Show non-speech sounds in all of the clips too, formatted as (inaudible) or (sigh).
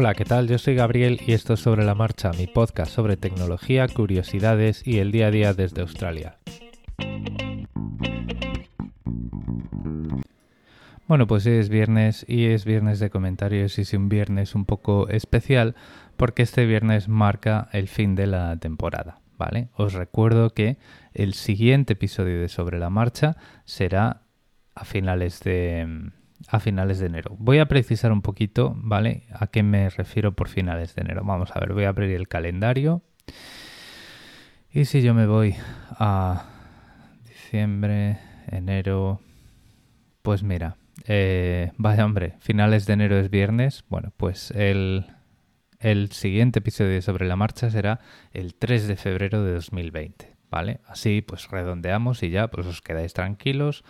Hola, ¿qué tal? Yo soy Gabriel y esto es Sobre la Marcha, mi podcast sobre tecnología, curiosidades y el día a día desde Australia. Bueno, pues es viernes y es viernes de comentarios y es un viernes un poco especial porque este viernes marca el fin de la temporada, ¿vale? Os recuerdo que el siguiente episodio de Sobre la Marcha será a finales de a finales de enero. Voy a precisar un poquito, ¿vale? ¿A qué me refiero por finales de enero? Vamos a ver, voy a abrir el calendario. Y si yo me voy a diciembre, enero, pues mira, eh, vaya hombre, finales de enero es viernes. Bueno, pues el, el siguiente episodio sobre la marcha será el 3 de febrero de 2020, ¿vale? Así pues redondeamos y ya pues os quedáis tranquilos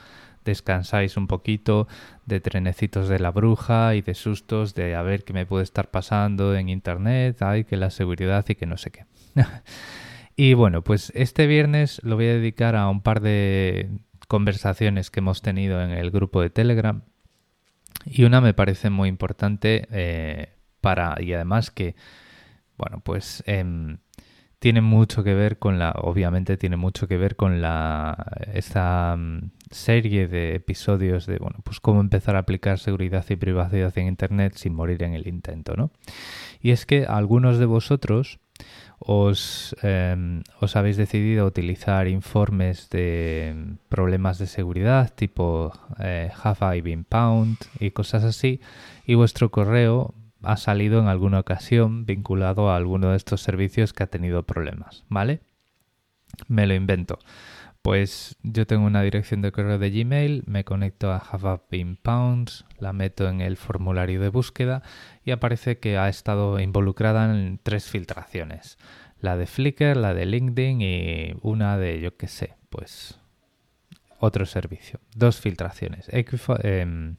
descansáis un poquito de trenecitos de la bruja y de sustos de a ver qué me puede estar pasando en internet, ay, que la seguridad y que no sé qué. (laughs) y bueno, pues este viernes lo voy a dedicar a un par de conversaciones que hemos tenido en el grupo de Telegram y una me parece muy importante eh, para y además que bueno pues em, tiene mucho que ver con la, obviamente tiene mucho que ver con la, esta mm, serie de episodios de, bueno, pues cómo empezar a aplicar seguridad y privacidad en Internet sin morir en el intento, ¿no? Y es que algunos de vosotros os, em, os habéis decidido utilizar informes de problemas de seguridad tipo eh, Have I Been Pound y cosas así, y vuestro correo ha salido en alguna ocasión vinculado a alguno de estos servicios que ha tenido problemas, ¿vale? Me lo invento. Pues yo tengo una dirección de correo de Gmail, me conecto a Have Been Pounds, la meto en el formulario de búsqueda y aparece que ha estado involucrada en tres filtraciones. La de Flickr, la de LinkedIn y una de, yo qué sé, pues otro servicio. Dos filtraciones. Em,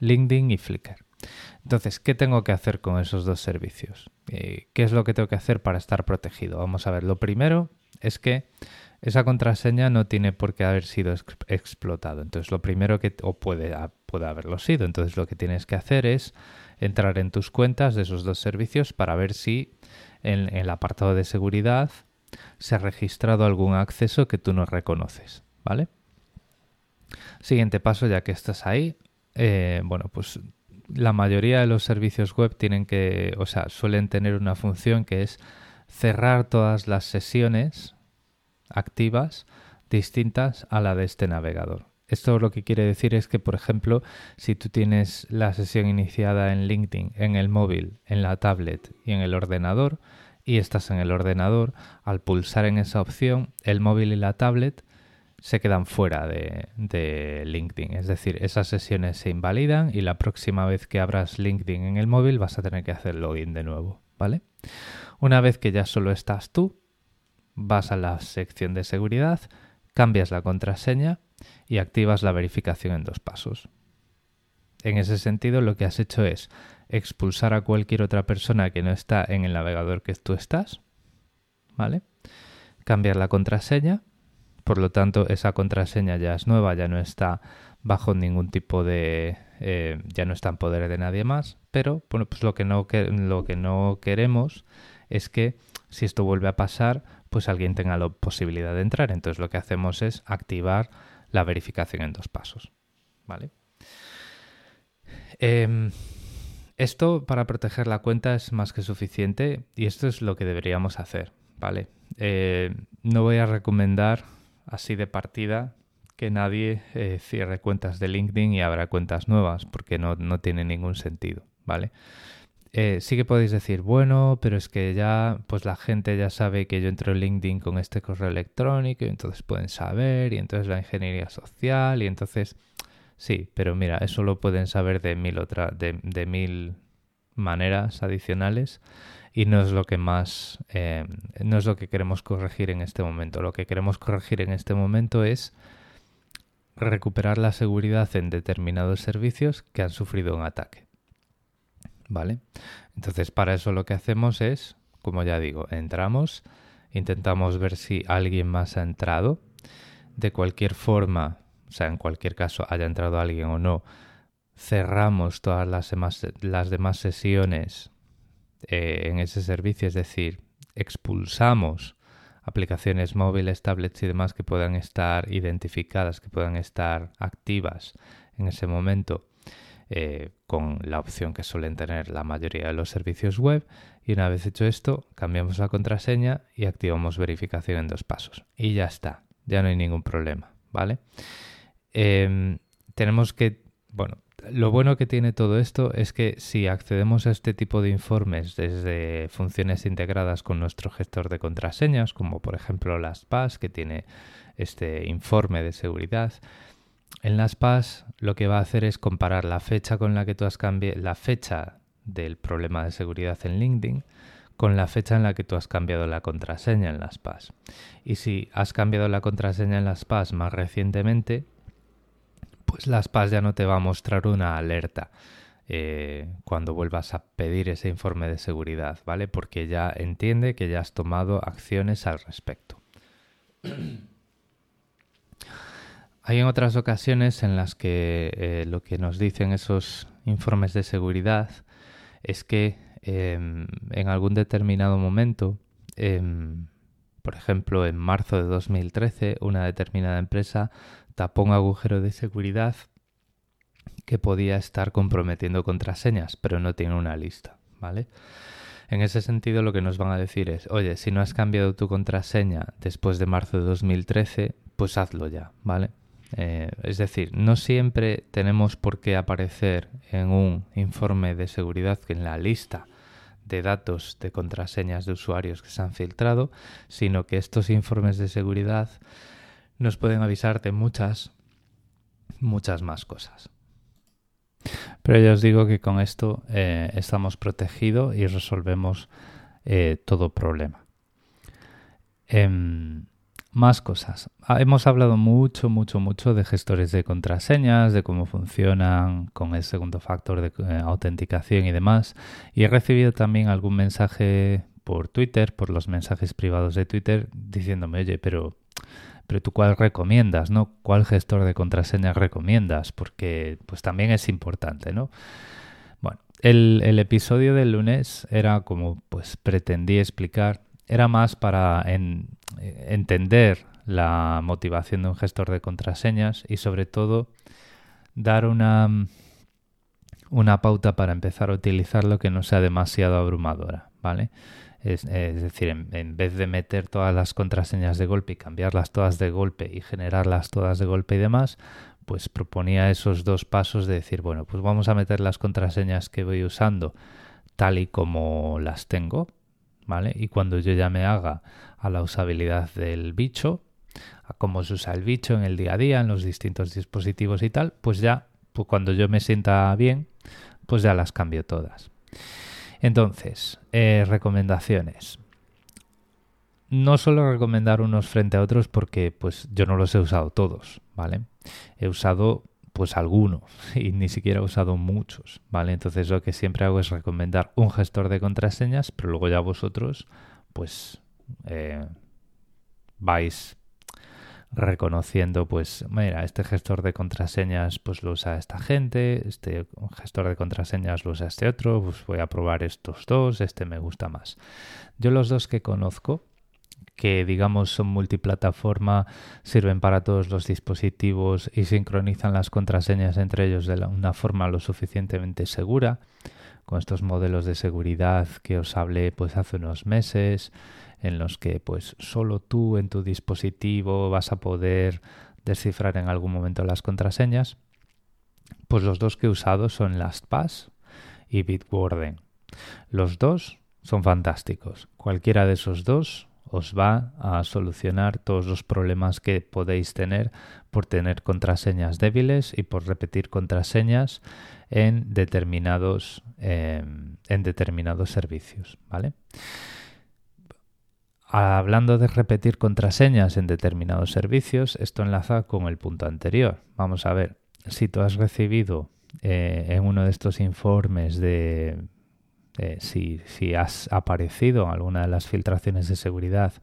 LinkedIn y Flickr. Entonces, ¿qué tengo que hacer con esos dos servicios? Eh, ¿Qué es lo que tengo que hacer para estar protegido? Vamos a ver, lo primero es que esa contraseña no tiene por qué haber sido explotado. Entonces, lo primero que, o puede, puede haberlo sido. Entonces, lo que tienes que hacer es entrar en tus cuentas de esos dos servicios para ver si en, el apartado de seguridad se ha registrado algún acceso que tú no reconoces. ¿Vale? Siguiente paso, ya que estás ahí, eh, bueno, pues la mayoría de los servicios web tienen que, o sea, suelen tener una función que es cerrar todas las sesiones activas distintas a la de este navegador. Esto lo que quiere decir es que, por ejemplo, si tú tienes la sesión iniciada en LinkedIn, en el móvil, en la tablet y en el ordenador, y estás en el ordenador, al pulsar en esa opción, el móvil y la tablet se quedan fuera de, LinkedIn. Es decir, esas sesiones se invalidan y la próxima vez que abras LinkedIn en el móvil vas a tener que hacer login de nuevo, ¿vale? Una vez que ya solo estás tú, vas a la sección de seguridad, cambias la contraseña y activas la verificación en dos pasos. En ese sentido, lo que has hecho es expulsar a cualquier otra persona que no está en el navegador que tú estás, ¿vale? Cambiar la contraseña por lo tanto, esa contraseña ya es nueva, ya no está bajo ningún tipo de... Eh, ya no está en poder de nadie más, pero bueno, pues lo que, no, lo que no queremos es que si esto vuelve a pasar, pues alguien tenga la posibilidad de entrar. Entonces lo que hacemos es activar la verificación en dos pasos. ¿Vale? Em, esto para proteger la cuenta es más que suficiente y esto es lo que deberíamos hacer. ¿Vale? Eh, no voy a recomendar así de partida que nadie eh, cierre cuentas de LinkedIn y abra cuentas nuevas, porque no, tiene ningún sentido, ¿vale? Eh, sí que podéis decir, bueno, pero es que ya, pues la gente ya sabe que yo entro en LinkedIn con este correo electrónico y entonces pueden saber y entonces la ingeniería social y entonces, sí, pero mira, eso lo pueden saber de mil otra, de mil maneras adicionales y no es lo que más, eh, no es lo que queremos corregir en este momento. Lo que queremos corregir en este momento es recuperar la seguridad en determinados servicios que han sufrido un ataque. ¿Vale? Entonces, para eso lo que hacemos es, como ya digo, entramos, intentamos ver si alguien más ha entrado. De cualquier forma, o sea, en cualquier caso, haya entrado alguien o no, cerramos todas las demás, las demás sesiones eh, en ese servicio, es decir, expulsamos aplicaciones móviles, tablets y demás que puedan estar identificadas, que puedan estar activas en ese momento eh, con la opción que suelen tener la mayoría de los servicios web y una vez hecho esto cambiamos la contraseña y activamos verificación en dos pasos y ya está, ya no hay ningún problema, ¿vale? Em, tenemos que, bueno, lo bueno que tiene todo esto es que si accedemos a este tipo de informes desde funciones integradas con nuestro gestor de contraseñas, como por ejemplo las que tiene este informe de seguridad, en las lo que va a hacer es comparar la fecha con la que tú has cambiado, la fecha del problema de seguridad en LinkedIn con la fecha en la que tú has cambiado la contraseña en las PAS. Y si has cambiado la contraseña en las PAS más recientemente, pues las PAS ya no te va a mostrar una alerta eh, cuando vuelvas a pedir ese informe de seguridad, ¿vale? Porque ya entiende que ya has tomado acciones al respecto. (clears throat) Hay en otras ocasiones en las que eh, lo que nos dicen esos informes de seguridad es que em, en algún determinado momento, em, por ejemplo en marzo de 2013, una determinada empresa tapó agujero de seguridad que podía estar comprometiendo contraseñas, pero no tiene una lista, ¿vale? En ese sentido lo que nos van a decir es, oye, si no has cambiado tu contraseña después de marzo de 2013, pues hazlo ya, ¿vale? Eh, es decir, no siempre tenemos por qué aparecer en un informe de seguridad que en la lista de datos de contraseñas de usuarios que se han filtrado, sino que estos informes de seguridad nos pueden avisar de muchas, muchas más cosas. Pero ya os digo que con esto eh, estamos protegidos y resolvemos eh, todo problema. Em, más cosas. Ah, hemos hablado mucho, mucho, mucho de gestores de contraseñas, de cómo funcionan con el segundo factor de eh, autenticación y demás. Y he recibido también algún mensaje por Twitter, por los mensajes privados de Twitter, diciéndome, oye, pero pero tú cuál recomiendas, ¿no? ¿Cuál gestor de contraseñas recomiendas? Porque pues también es importante, ¿no? Bueno, el, episodio del lunes era como pues pretendí explicar, era más para entender la motivación de un gestor de contraseñas y sobre todo dar una, una pauta para empezar a utilizarlo que no sea demasiado abrumadora, ¿vale? Es, decir, en, vez de meter todas las contraseñas de golpe y cambiarlas todas de golpe y generarlas todas de golpe y demás, pues proponía esos dos pasos de decir, bueno, pues vamos a meter las contraseñas que voy usando tal y como las tengo, ¿vale? Y cuando yo ya me haga a la usabilidad del bicho, a cómo se usa el bicho en el día a día, en los distintos dispositivos y tal, pues ya, pues cuando yo me sienta bien, pues ya las cambio todas. Entonces, eh, recomendaciones. No suelo recomendar unos frente a otros porque pues yo no los he usado todos, ¿vale? He usado pues algunos (laughs) y ni siquiera he usado muchos, ¿vale? Entonces lo que siempre hago es recomendar un gestor de contraseñas, pero luego ya vosotros pues eh, vais reconociendo, pues, mira, este gestor de contraseñas pues lo usa esta gente, este gestor de contraseñas lo usa este otro, pues voy a probar estos dos, este me gusta más. Yo los dos que conozco, que digamos son multiplataforma, sirven para todos los dispositivos y sincronizan las contraseñas entre ellos de una forma lo suficientemente segura, con estos modelos de seguridad que os hablé pues hace unos meses, en los que pues solo tú en tu dispositivo vas a poder descifrar en algún momento las contraseñas, pues los dos que he usado son LastPass y Bitwarden. Los dos son fantásticos. Cualquiera de esos dos os va a solucionar todos los problemas que podéis tener por tener contraseñas débiles y por repetir contraseñas en determinados, eh, en determinados servicios. ¿vale? Hablando de repetir contraseñas en determinados servicios, esto enlaza con el punto anterior. Vamos a ver, si tú has recibido eh, en uno de estos informes de si, si, has aparecido en alguna de las filtraciones de seguridad,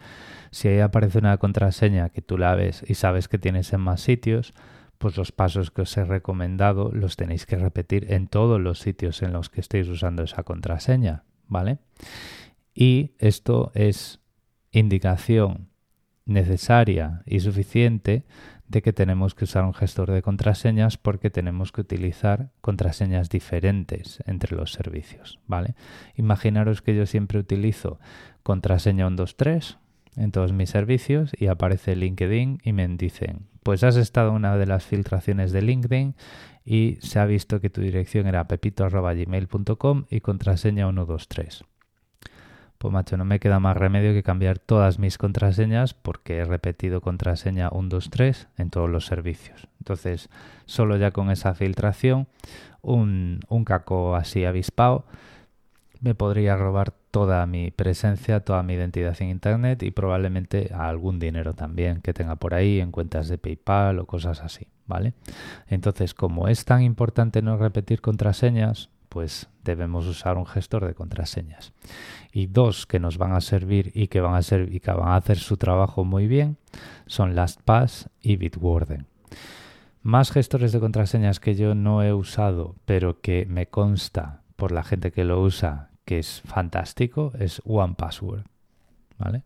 si ahí aparece una contraseña que tú la ves y sabes que tienes en más sitios, pues los pasos que os he recomendado los tenéis que repetir en todos los sitios en los que estéis usando esa contraseña, ¿vale? Y esto es indicación necesaria y suficiente de que tenemos que usar un gestor de contraseñas porque tenemos que utilizar contraseñas diferentes entre los servicios, ¿vale? Imaginaros que yo siempre utilizo contraseña 123 en todos mis servicios y aparece LinkedIn y me dicen, pues has estado en una de las filtraciones de LinkedIn y se ha visto que tu dirección era pepito.gmail.com y contraseña 123. Pues macho, no me queda más remedio que cambiar todas mis contraseñas porque he repetido contraseña 123 en todos los servicios. Entonces, solo ya con esa filtración, un, un caco así avispado me podría robar toda mi presencia, toda mi identidad en Internet y probablemente algún dinero también que tenga por ahí en cuentas de PayPal o cosas así, ¿vale? Entonces, como es tan importante no repetir contraseñas, pues debemos usar un gestor de contraseñas. Y dos que nos van a servir y que van a, y que van a hacer su trabajo muy bien son LastPass y Bitwarden. Más gestores de contraseñas que yo no he usado, pero que me consta por la gente que lo usa que es fantástico, es OnePassword. ¿Vale?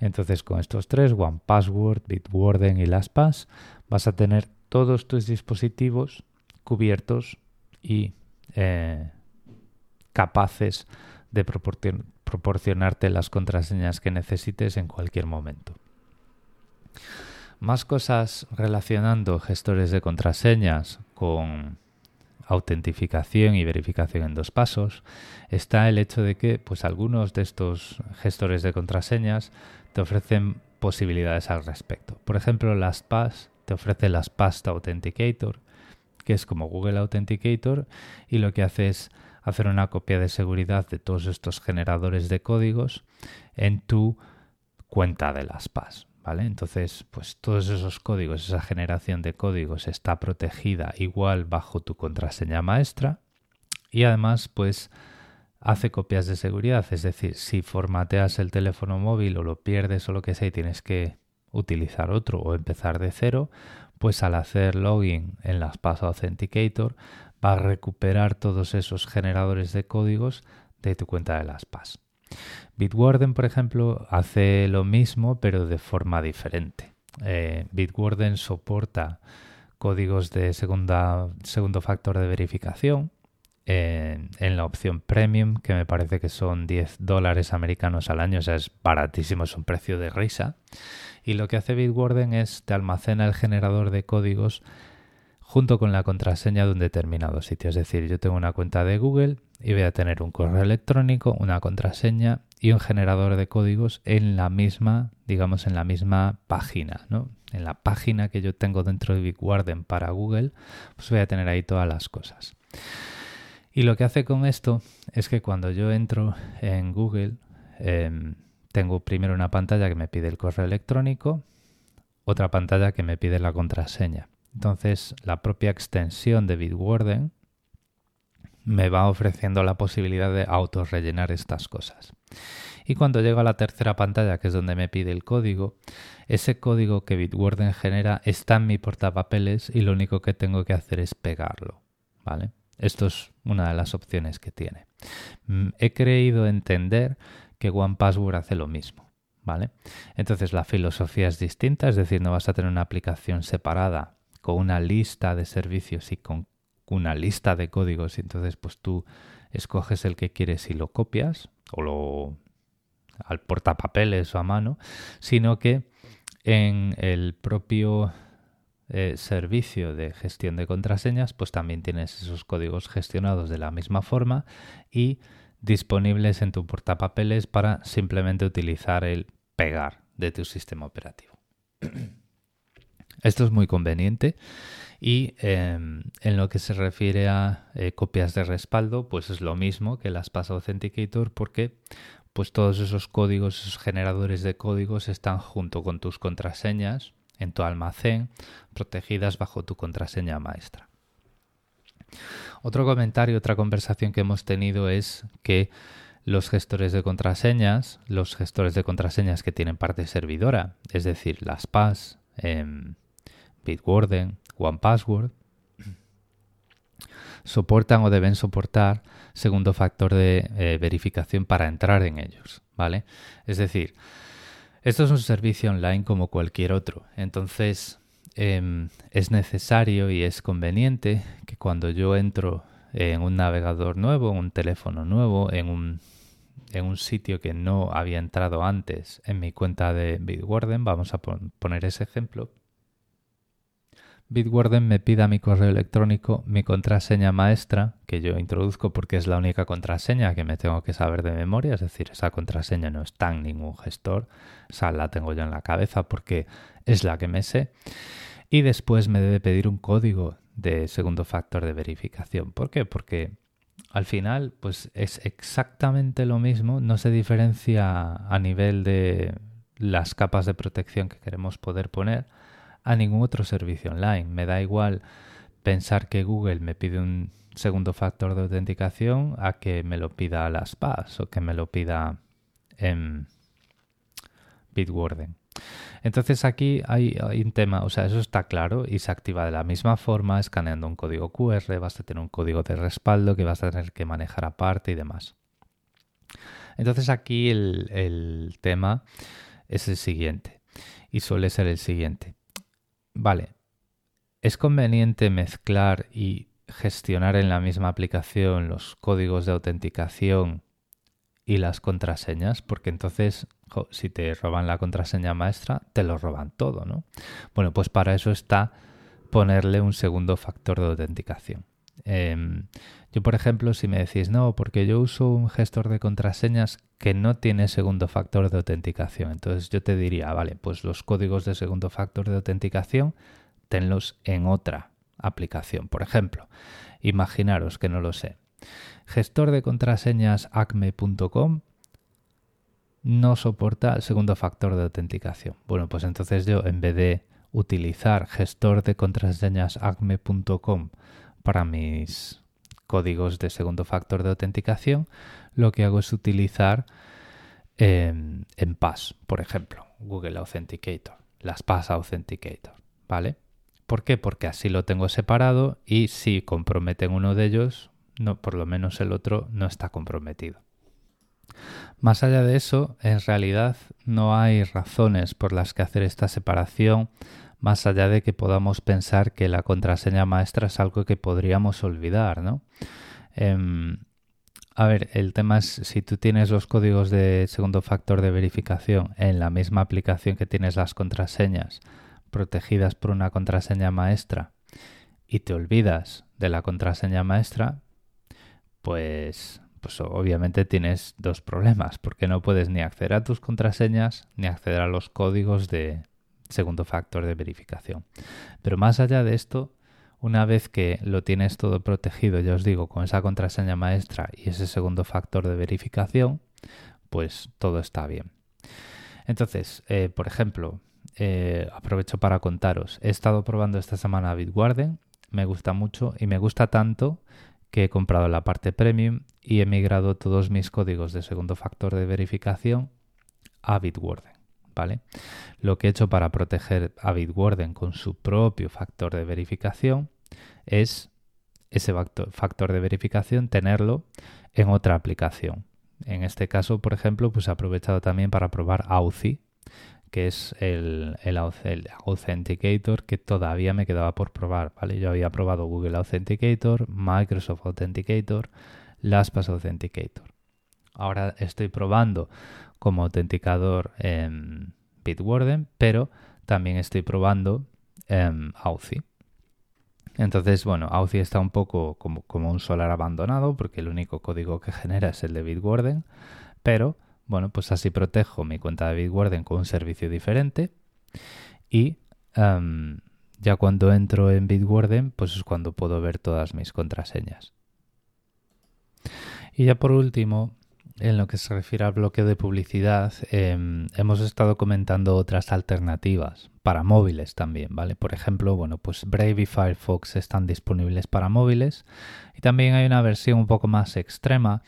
Entonces, con estos tres, OnePassword, Bitwarden y LastPass, vas a tener todos tus dispositivos cubiertos y eh, capaces de proporcionarte las contraseñas que necesites en cualquier momento. Más cosas relacionando gestores de contraseñas con autentificación y verificación en dos pasos, está el hecho de que pues algunos de estos gestores de contraseñas te ofrecen posibilidades al respecto. Por ejemplo, LastPass te ofrece LastPass Authenticator, que es como Google Authenticator y lo que hace es hacer una copia de seguridad de todos estos generadores de códigos en tu cuenta de LastPass. ¿Vale? Entonces, pues todos esos códigos, esa generación de códigos está protegida igual bajo tu contraseña maestra y además, pues hace copias de seguridad, es decir, si formateas el teléfono móvil o lo pierdes o lo que sea y tienes que utilizar otro o empezar de cero, pues al hacer login en las Pass Authenticator va a recuperar todos esos generadores de códigos de tu cuenta de las PAS. Bitwarden, por ejemplo, hace lo mismo pero de forma diferente. Eh, Bitwarden soporta códigos de segunda, segundo factor de verificación en, la opción premium, que me parece que son 10 dólares americanos al año, o sea, es baratísimo, es un precio de risa. Y lo que hace Bitwarden es te almacena el generador de códigos junto con la contraseña de un determinado sitio. Es decir, yo tengo una cuenta de Google y voy a tener un correo electrónico, una contraseña y un generador de códigos en la misma, digamos, en la misma página, ¿no? En la página que yo tengo dentro de Bitwarden para Google, pues voy a tener ahí todas las cosas. Y lo que hace con esto es que cuando yo entro en Google, em, tengo primero una pantalla que me pide el correo electrónico, otra pantalla que me pide la contraseña. Entonces, la propia extensión de Bitwarden me va ofreciendo la posibilidad de autorrellenar estas cosas. Y cuando llego a la tercera pantalla, que es donde me pide el código, ese código que Bitwarden genera está en mi portapapeles y lo único que tengo que hacer es pegarlo. ¿Vale? Esto es una de las opciones que tiene. Mm, he creído entender que OnePassword hace lo mismo. ¿Vale? Entonces la filosofía es distinta, es decir, no vas a tener una aplicación separada con una lista de servicios y con una lista de códigos y entonces pues tú escoges el que quieres y lo copias o lo al portapapeles o a mano, sino que en el propio eh, servicio de gestión de contraseñas, pues también tienes esos códigos gestionados de la misma forma y disponibles en tu portapapeles para simplemente utilizar el pegar de tu sistema operativo. (clears throat) Esto es muy conveniente y em, en lo que se refiere a eh, copias de respaldo, pues es lo mismo que las Pass Authenticator porque pues todos esos códigos, esos generadores de códigos están junto con tus contraseñas en tu almacén, protegidas bajo tu contraseña maestra. Otro comentario, otra conversación que hemos tenido es que los gestores de contraseñas, los gestores de contraseñas que tienen parte servidora, es decir, las PAS, em, Bitwarden, OnePassword, (clears throat) soportan o deben soportar segundo factor de eh, verificación para entrar en ellos, ¿vale? Es decir, esto es un servicio online como cualquier otro, entonces em, es necesario y es conveniente que cuando yo entro en un navegador nuevo, en un teléfono nuevo, en un, en un sitio que no había entrado antes en mi cuenta de Bitwarden, vamos a poner ese ejemplo, Bitwarden me pida mi correo electrónico, mi contraseña maestra, que yo introduzco porque es la única contraseña que me tengo que saber de memoria, es decir, esa contraseña no está en ningún gestor, esa la tengo yo en la cabeza porque es la que me sé. Y después me debe pedir un código de segundo factor de verificación. ¿Por qué? Porque al final, pues es exactamente lo mismo, no se diferencia a nivel de las capas de protección que queremos poder poner a ningún otro servicio online. Me da igual pensar que Google me pide un segundo factor de autenticación a que me lo pida las PAS o que me lo pida en Bitwarden. Entonces aquí hay, un tema, o sea, eso está claro y se activa de la misma forma escaneando un código QR, vas a tener un código de respaldo que vas a tener que manejar aparte y demás. Entonces aquí el tema es el siguiente y suele ser el siguiente. Vale, es conveniente mezclar y gestionar en la misma aplicación los códigos de autenticación y las contraseñas, porque entonces si te roban la contraseña maestra, te lo roban todo, ¿no? Bueno, pues para eso está ponerle un segundo factor de autenticación. Em, yo, por ejemplo, si me decís, no, porque yo uso un gestor de contraseñas que no tiene segundo factor de autenticación, entonces yo te diría, vale, pues los códigos de segundo factor de autenticación, tenlos en otra aplicación. Por ejemplo, imaginaros que no lo sé. Gestor de contraseñas acme.com no soporta el segundo factor de autenticación. Bueno, pues entonces yo en vez de utilizar gestor de contraseñas acme.com para mis códigos de segundo factor de autenticación, lo que hago es utilizar em, en PAS, por ejemplo, Google Authenticator, las PAS Authenticator, ¿vale? ¿Por qué? Porque así lo tengo separado y si comprometen uno de ellos, no, por lo menos el otro no está comprometido. Más allá de eso, en realidad no hay razones por las que hacer esta separación más allá de que podamos pensar que la contraseña maestra es algo que podríamos olvidar, ¿no? Em, a ver, el tema es si tú tienes los códigos de segundo factor de verificación en la misma aplicación que tienes las contraseñas protegidas por una contraseña maestra y te olvidas de la contraseña maestra, pues, pues obviamente tienes dos problemas, porque no puedes ni acceder a tus contraseñas ni acceder a los códigos de, segundo factor de verificación. Pero más allá de esto, una vez que lo tienes todo protegido, ya os digo, con esa contraseña maestra y ese segundo factor de verificación, pues todo está bien. Entonces, eh, por ejemplo, eh, aprovecho para contaros, he estado probando esta semana Bitwarden, me gusta mucho y me gusta tanto que he comprado la parte premium y he migrado todos mis códigos de segundo factor de verificación a Bitwarden. Lo que he hecho para proteger a Bitwarden con su propio factor de verificación es ese factor de verificación tenerlo en otra aplicación. En este caso, por ejemplo, pues he aprovechado también para probar Authy, que es el, el, Authenticator que todavía me quedaba por probar, ¿vale? Yo había probado Google Authenticator, Microsoft Authenticator, LastPass Authenticator. Ahora estoy probando como autenticador en Bitwarden, pero también estoy probando en Authy. Entonces, bueno, Authy está un poco como, como, un solar abandonado porque el único código que genera es el de Bitwarden, pero bueno, pues así protejo mi cuenta de Bitwarden con un servicio diferente y em, ya cuando entro en Bitwarden, pues es cuando puedo ver todas mis contraseñas. Y ya por último, en lo que se refiere al bloqueo de publicidad, em, hemos estado comentando otras alternativas para móviles también, ¿vale? Por ejemplo, bueno, pues Brave y Firefox están disponibles para móviles y también hay una versión un poco más extrema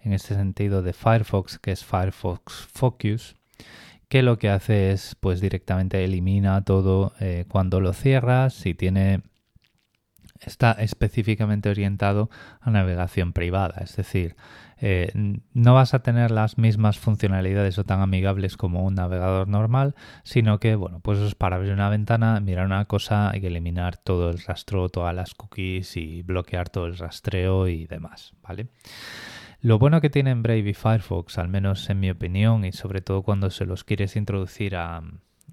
en este sentido de Firefox, que es Firefox Focus, que lo que hace es pues directamente elimina todo eh, cuando lo cierras, si tiene está específicamente orientado a navegación privada, es decir, eh, no vas a tener las mismas funcionalidades o tan amigables como un navegador normal, sino que, bueno, pues es para abrir una ventana, mirar una cosa, que eliminar todo el rastro, todas las cookies y bloquear todo el rastreo y demás, ¿vale? Lo bueno que tienen Brave y Firefox, al menos en mi opinión, y sobre todo cuando se los quieres introducir a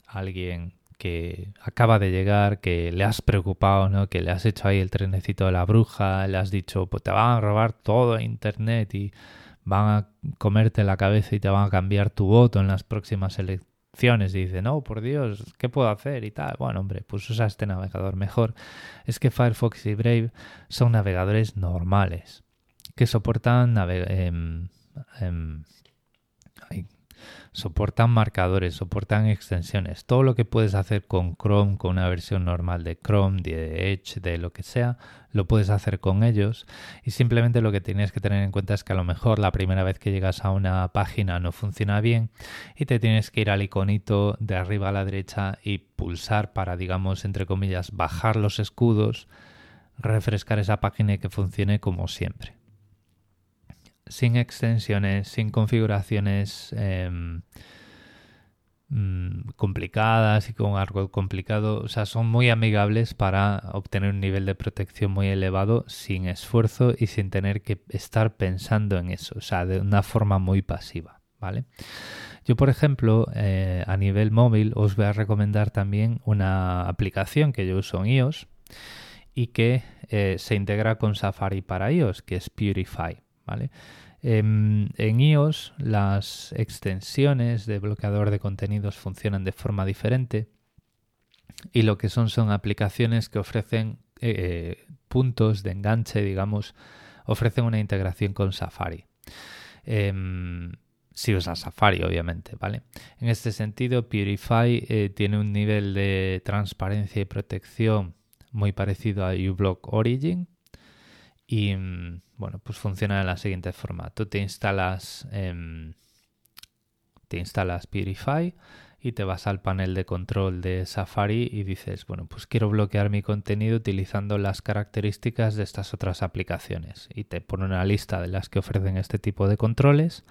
alguien que acaba de llegar, que le has preocupado, ¿no? que le has hecho ahí el trenecito de la bruja, le has dicho, pues te van a robar todo Internet y van a comerte la cabeza y te van a cambiar tu voto en las próximas elecciones. Y dice, no, por Dios, ¿qué puedo hacer? Y tal. Bueno, hombre, pues usa este navegador mejor. Es que Firefox y Brave son navegadores normales que soportan em, em, soportan marcadores, soportan extensiones. Todo lo que puedes hacer con Chrome, con una versión normal de Chrome, de Edge, de lo que sea, lo puedes hacer con ellos. Y simplemente lo que tienes que tener en cuenta es que a lo mejor la primera vez que llegas a una página no funciona bien y te tienes que ir al iconito de arriba a la derecha y pulsar para, digamos, entre comillas, bajar los escudos, refrescar esa página y que funcione como siempre sin extensiones, sin configuraciones em, mm, complicadas y con algo complicado. O sea, son muy amigables para obtener un nivel de protección muy elevado sin esfuerzo y sin tener que estar pensando en eso. O sea, de una forma muy pasiva. ¿Vale? Yo, por ejemplo, eh, a nivel móvil os voy a recomendar también una aplicación que yo uso en iOS y que eh, se integra con Safari para iOS, que es Purify. Em, en iOS las extensiones de bloqueador de contenidos funcionan de forma diferente y lo que son son aplicaciones que ofrecen eh, puntos de enganche, digamos, ofrecen una integración con Safari. Em, si usas Safari, obviamente, ¿vale? En este sentido, Purify eh, tiene un nivel de transparencia y protección muy parecido a uBlock Origin, y mm, bueno, pues funciona de la siguiente forma. Tú te instalas, em, te instalas Purify y te vas al panel de control de Safari y dices, bueno, pues quiero bloquear mi contenido utilizando las características de estas otras aplicaciones. Y te pone una lista de las que ofrecen este tipo de controles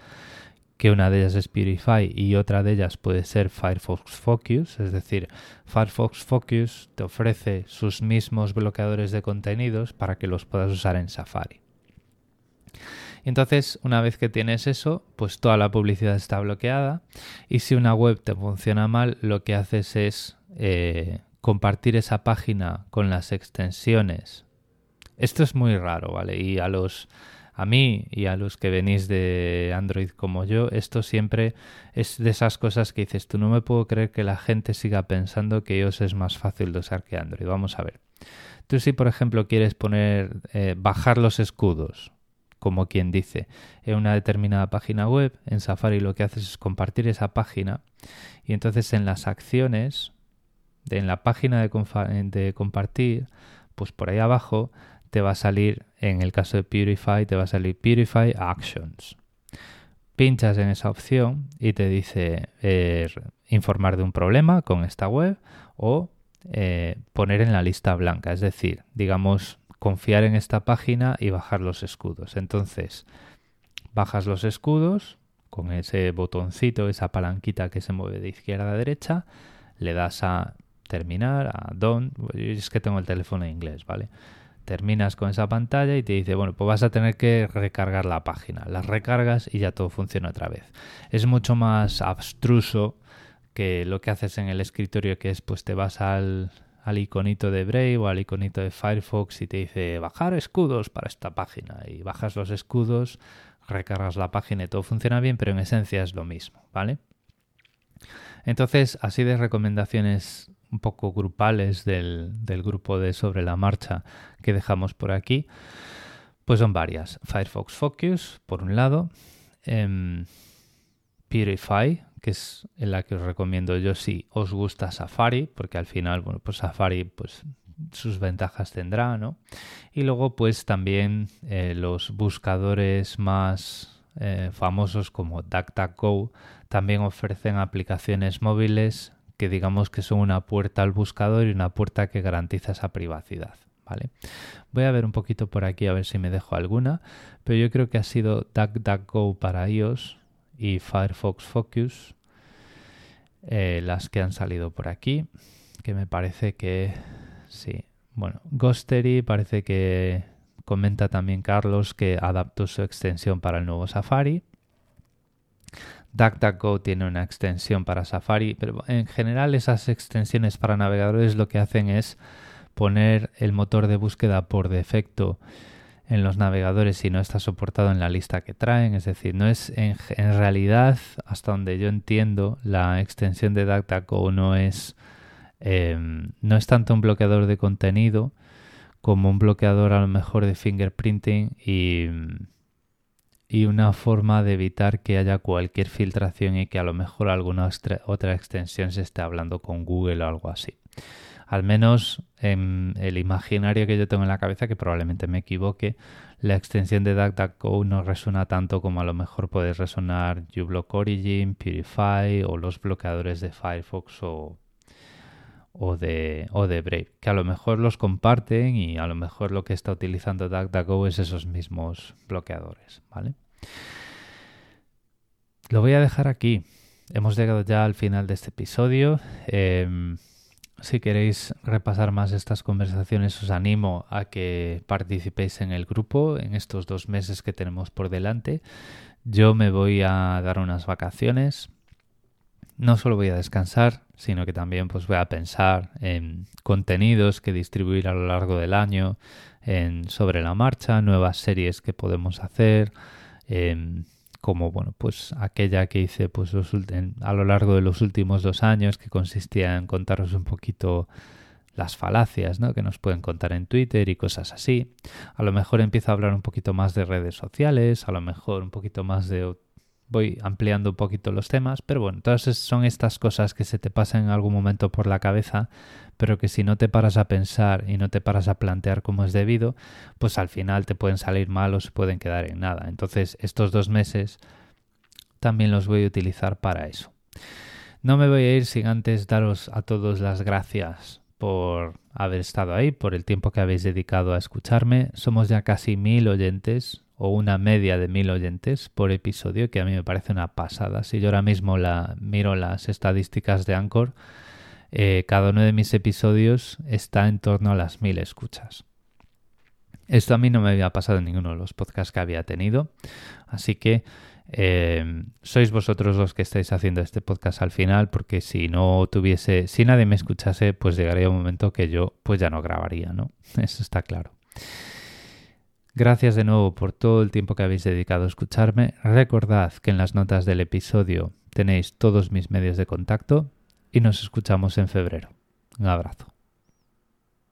que una de ellas es Purify y otra de ellas puede ser Firefox Focus, es decir, Firefox Focus te ofrece sus mismos bloqueadores de contenidos para que los puedas usar en Safari. Entonces, una vez que tienes eso, pues toda la publicidad está bloqueada y si una web te funciona mal, lo que haces es eh, compartir esa página con las extensiones. Esto es muy raro, ¿vale? Y a los a mí y a los que venís de Android como yo, esto siempre es de esas cosas que dices, tú no me puedo creer que la gente siga pensando que iOS es más fácil de usar que Android. Vamos a ver. Tú si por ejemplo quieres poner, eh, bajar los escudos, como quien dice, en una determinada página web, en Safari lo que haces es compartir esa página y entonces en las acciones, en la página de, de compartir, pues por ahí abajo te va a salir, en el caso de Purify, te va a salir Purify Actions. Pinchas en esa opción y te dice eh, informar de un problema con esta web o eh, poner en la lista blanca, es decir, digamos, confiar en esta página y bajar los escudos. Entonces, bajas los escudos con ese botoncito, esa palanquita que se mueve de izquierda a derecha, le das a terminar, a done, es que tengo el teléfono en inglés, ¿vale? Terminas con esa pantalla y te dice, bueno, pues vas a tener que recargar la página. La recargas y ya todo funciona otra vez. Es mucho más abstruso que lo que haces en el escritorio, que es pues te vas al, al iconito de Brave o al iconito de Firefox y te dice bajar escudos para esta página y bajas los escudos, recargas la página y todo funciona bien, pero en esencia es lo mismo, ¿vale? Entonces, así de recomendaciones un poco grupales del, grupo de sobre la marcha que dejamos por aquí, pues son varias. Firefox Focus, por un lado, em, Purify, que es en la que os recomiendo yo si os gusta Safari, porque al final, bueno, pues Safari, pues sus ventajas tendrá, ¿no? Y luego, pues también eh, los buscadores más eh, famosos como DuckDuckGo también ofrecen aplicaciones móviles que digamos que son una puerta al buscador y una puerta que garantiza esa privacidad, ¿vale? Voy a ver un poquito por aquí a ver si me dejo alguna, pero yo creo que ha sido DuckDuckGo para iOS y Firefox Focus eh, las que han salido por aquí, que me parece que sí. Bueno, Ghostery parece que comenta también Carlos que adaptó su extensión para el nuevo Safari. DuckDuckGo tiene una extensión para Safari, pero en general esas extensiones para navegadores lo que hacen es poner el motor de búsqueda por defecto en los navegadores si no está soportado en la lista que traen. Es decir, no es en, realidad, hasta donde yo entiendo, la extensión de DuckDuckGo no es, em, no es tanto un bloqueador de contenido como un bloqueador a lo mejor de fingerprinting y, y una forma de evitar que haya cualquier filtración y que a lo mejor alguna otra extensión se esté hablando con Google o algo así. Al menos en el imaginario que yo tengo en la cabeza, que probablemente me equivoque, la extensión de DuckDuckGo no resuena tanto como a lo mejor puede resonar uBlock Origin, Purify o los bloqueadores de Firefox o, o, de, o de Brave, que a lo mejor los comparten y a lo mejor lo que está utilizando DuckDuckGo es esos mismos bloqueadores, ¿vale? Lo voy a dejar aquí. Hemos llegado ya al final de este episodio. Em, si queréis repasar más estas conversaciones, os animo a que participéis en el grupo en estos dos meses que tenemos por delante. Yo me voy a dar unas vacaciones. No solo voy a descansar, sino que también pues voy a pensar en contenidos que distribuir a lo largo del año, en sobre la marcha, nuevas series que podemos hacer, en como bueno, pues aquella que hice pues a lo largo de los últimos dos años, que consistía en contaros un poquito las falacias ¿no? que nos pueden contar en Twitter y cosas así. A lo mejor empiezo a hablar un poquito más de redes sociales, a lo mejor un poquito más de voy ampliando un poquito los temas, pero bueno, todas son estas cosas que se te pasan en algún momento por la cabeza, pero que si no te paras a pensar y no te paras a plantear como es debido, pues al final te pueden salir mal o se pueden quedar en nada. Entonces, estos dos meses también los voy a utilizar para eso. No me voy a ir sin antes daros a todos las gracias por haber estado ahí, por el tiempo que habéis dedicado a escucharme. Somos ya casi mil oyentes, o una media de mil oyentes por episodio, que a mí me parece una pasada. Si yo ahora mismo la, miro las estadísticas de Anchor, eh, cada uno de mis episodios está en torno a las mil escuchas. Esto a mí no me había pasado en ninguno de los podcasts que había tenido, así que eh, sois vosotros los que estáis haciendo este podcast al final, porque si no tuviese, si nadie me escuchase, pues llegaría un momento que yo pues ya no grabaría, ¿no? (laughs) Eso está claro. Gracias de nuevo por todo el tiempo que habéis dedicado a escucharme. Recordad que en las notas del episodio tenéis todos mis medios de contacto y nos escuchamos en febrero. Un abrazo.